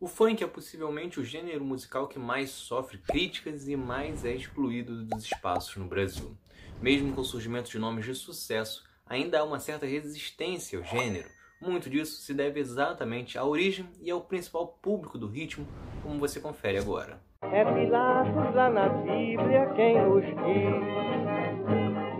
O funk é possivelmente o gênero musical que mais sofre críticas e mais é excluído dos espaços no Brasil. Mesmo com o surgimento de nomes de sucesso, ainda há uma certa resistência ao gênero. Muito disso se deve exatamente à origem e ao principal público do ritmo, como você confere agora. É Pilatos lá na Bíblia quem nos diz,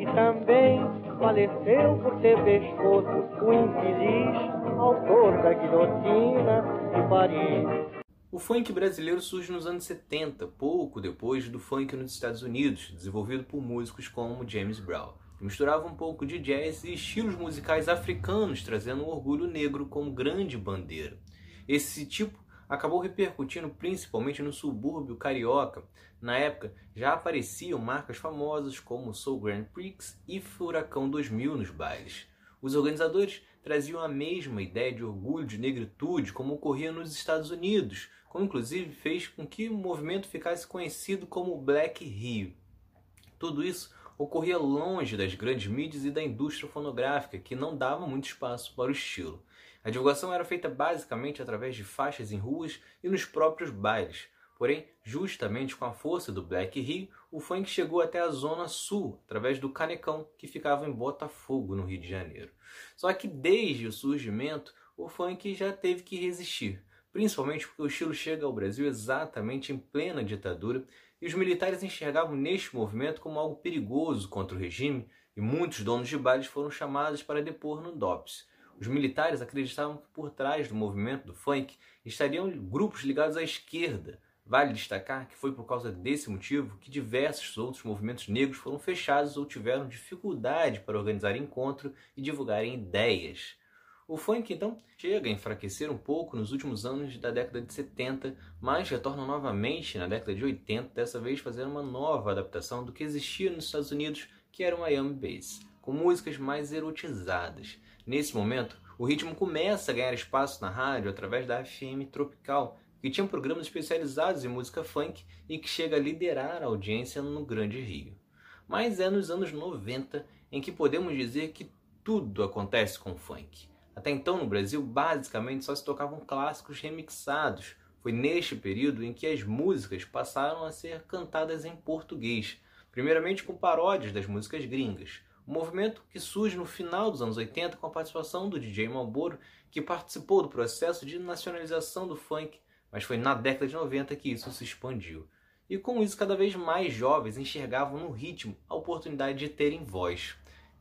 e também faleceu por ter pescoço o infeliz autor da guilhotina de Paris. O funk brasileiro surge nos anos 70, pouco depois do funk nos Estados Unidos, desenvolvido por músicos como James Brown. Misturava um pouco de jazz e estilos musicais africanos, trazendo o orgulho negro como grande bandeira. Esse tipo acabou repercutindo principalmente no subúrbio carioca. Na época, já apareciam marcas famosas como Soul Grand Prix e Furacão 2000 nos bailes. Os organizadores traziam a mesma ideia de orgulho de negritude como ocorria nos Estados Unidos, como inclusive fez com que o movimento ficasse conhecido como Black Rio. Tudo isso ocorria longe das grandes mídias e da indústria fonográfica, que não dava muito espaço para o estilo. A divulgação era feita basicamente através de faixas em ruas e nos próprios bailes. Porém, justamente com a força do Black Rio, o funk chegou até a Zona Sul, através do Canecão, que ficava em Botafogo, no Rio de Janeiro. Só que desde o surgimento, o funk já teve que resistir, principalmente porque o estilo chega ao Brasil exatamente em plena ditadura e os militares enxergavam neste movimento como algo perigoso contra o regime e muitos donos de bailes foram chamados para depor no DOPS. Os militares acreditavam que por trás do movimento do funk estariam grupos ligados à esquerda, Vale destacar que foi por causa desse motivo que diversos outros movimentos negros foram fechados ou tiveram dificuldade para organizar encontro e divulgarem ideias. O funk então chega a enfraquecer um pouco nos últimos anos da década de 70, mas retorna novamente na década de 80, dessa vez fazendo uma nova adaptação do que existia nos Estados Unidos, que era o Miami Bass, com músicas mais erotizadas. Nesse momento, o ritmo começa a ganhar espaço na rádio através da FM Tropical, que tinha programas especializados em música funk e que chega a liderar a audiência no Grande Rio. Mas é nos anos 90 em que podemos dizer que tudo acontece com funk. Até então no Brasil, basicamente só se tocavam clássicos remixados. Foi neste período em que as músicas passaram a ser cantadas em português, primeiramente com paródias das músicas gringas. Um movimento que surge no final dos anos 80 com a participação do DJ Malboro, que participou do processo de nacionalização do funk mas foi na década de 90 que isso se expandiu. E com isso, cada vez mais jovens enxergavam no ritmo a oportunidade de terem voz.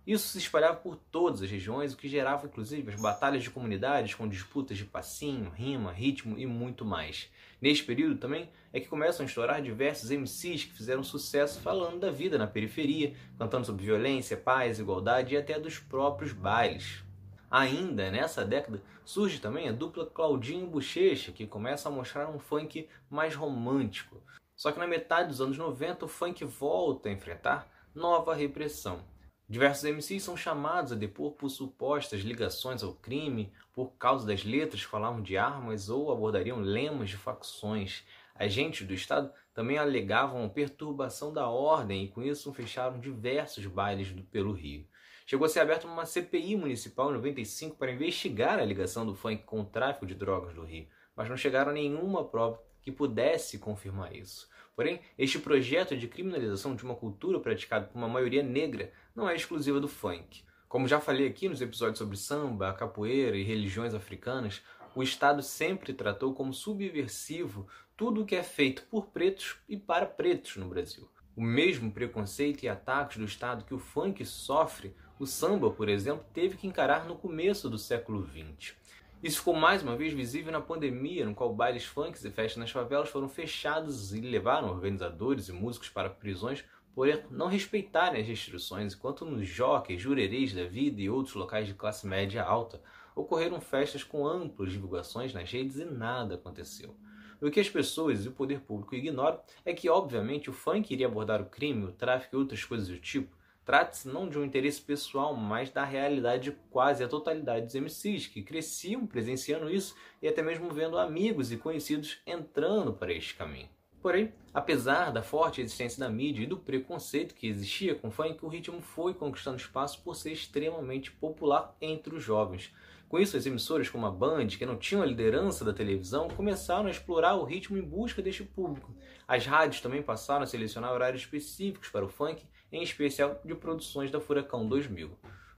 Isso se espalhava por todas as regiões, o que gerava inclusive as batalhas de comunidades com disputas de passinho, rima, ritmo e muito mais. Neste período também é que começam a estourar diversos MCs que fizeram sucesso falando da vida na periferia, cantando sobre violência, paz, igualdade e até dos próprios bailes. Ainda nessa década surge também a dupla Claudinho Bochecha, que começa a mostrar um funk mais romântico. Só que na metade dos anos 90 o funk volta a enfrentar nova repressão. Diversos MCs são chamados a depor por supostas ligações ao crime, por causa das letras que falavam de armas ou abordariam lemas de facções. Agentes do Estado também alegavam perturbação da ordem e com isso fecharam diversos bailes pelo Rio. Chegou a ser aberta uma CPI municipal em 95 para investigar a ligação do funk com o tráfico de drogas do Rio, mas não chegaram a nenhuma prova que pudesse confirmar isso. Porém, este projeto de criminalização de uma cultura praticada por uma maioria negra não é exclusiva do funk. Como já falei aqui nos episódios sobre samba, capoeira e religiões africanas, o Estado sempre tratou como subversivo tudo o que é feito por pretos e para pretos no Brasil. O mesmo preconceito e ataques do Estado que o funk sofre o samba, por exemplo, teve que encarar no começo do século XX. Isso ficou mais uma vez visível na pandemia, no qual bailes funks e festas nas favelas foram fechados e levaram organizadores e músicos para prisões por não respeitarem as restrições, enquanto nos jockeys, jurerês da vida e outros locais de classe média alta ocorreram festas com amplas divulgações nas redes e nada aconteceu. O que as pessoas e o poder público ignoram é que, obviamente, o funk iria abordar o crime, o tráfico e outras coisas do tipo, Trata-se não de um interesse pessoal, mas da realidade de quase a totalidade dos MCs, que cresciam presenciando isso e até mesmo vendo amigos e conhecidos entrando para este caminho. Porém, apesar da forte existência da mídia e do preconceito que existia com o funk, o ritmo foi conquistando espaço por ser extremamente popular entre os jovens. Com isso, as emissoras como a Band, que não tinham a liderança da televisão, começaram a explorar o ritmo em busca deste público. As rádios também passaram a selecionar horários específicos para o funk, em especial de produções da Furacão 2000.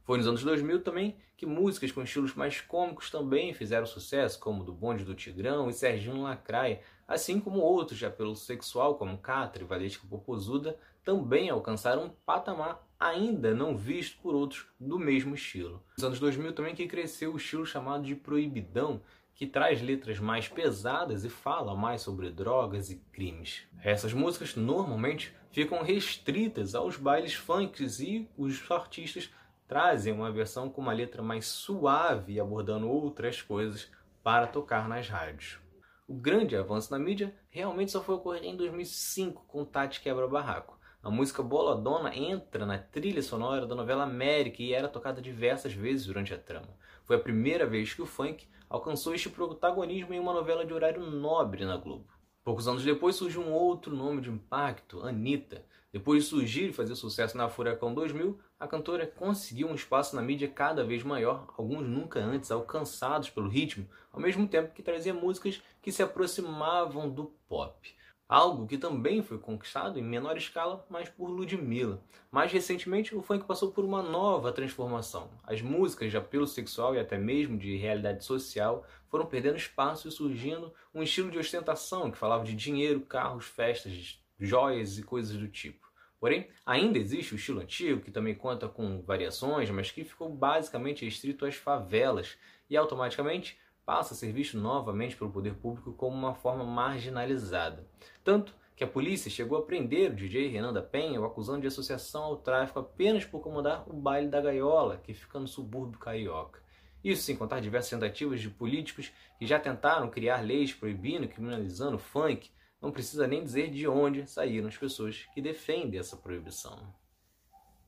Foi nos anos 2000 também que músicas com estilos mais cômicos também fizeram sucesso, como do Bonde do Tigrão e Serginho Lacraia, assim como outros de apelo sexual, como Catra e Valesca Popozuda, também alcançaram um patamar ainda não visto por outros do mesmo estilo. Nos anos 2000 também que cresceu o estilo chamado de proibidão, que traz letras mais pesadas e fala mais sobre drogas e crimes. Essas músicas normalmente ficam restritas aos bailes funks e os artistas trazem uma versão com uma letra mais suave abordando outras coisas para tocar nas rádios. O grande avanço na mídia realmente só foi ocorrer em 2005 com Tati Quebra Barraco. A música Boladona entra na trilha sonora da novela América e era tocada diversas vezes durante a trama. Foi a primeira vez que o funk alcançou este protagonismo em uma novela de horário nobre na Globo. Poucos anos depois surgiu um outro nome de impacto, Anitta. Depois de surgir e fazer sucesso na Furacão 2000, a cantora conseguiu um espaço na mídia cada vez maior, alguns nunca antes alcançados pelo ritmo, ao mesmo tempo que trazia músicas que se aproximavam do pop. Algo que também foi conquistado em menor escala, mas por Ludmilla. Mais recentemente, o funk passou por uma nova transformação. As músicas de apelo sexual e até mesmo de realidade social foram perdendo espaço e surgindo um estilo de ostentação que falava de dinheiro, carros, festas, joias e coisas do tipo. Porém, ainda existe o estilo antigo, que também conta com variações, mas que ficou basicamente restrito às favelas e automaticamente passa a ser visto novamente pelo poder público como uma forma marginalizada. Tanto que a polícia chegou a prender o DJ Renan da Penha, o acusando de associação ao tráfico apenas por comandar o baile da gaiola, que fica no subúrbio carioca. Isso sem contar diversas tentativas de políticos que já tentaram criar leis proibindo e criminalizando o funk. Não precisa nem dizer de onde saíram as pessoas que defendem essa proibição.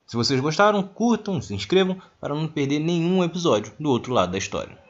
Se vocês gostaram, curtam, se inscrevam para não perder nenhum episódio do outro lado da história.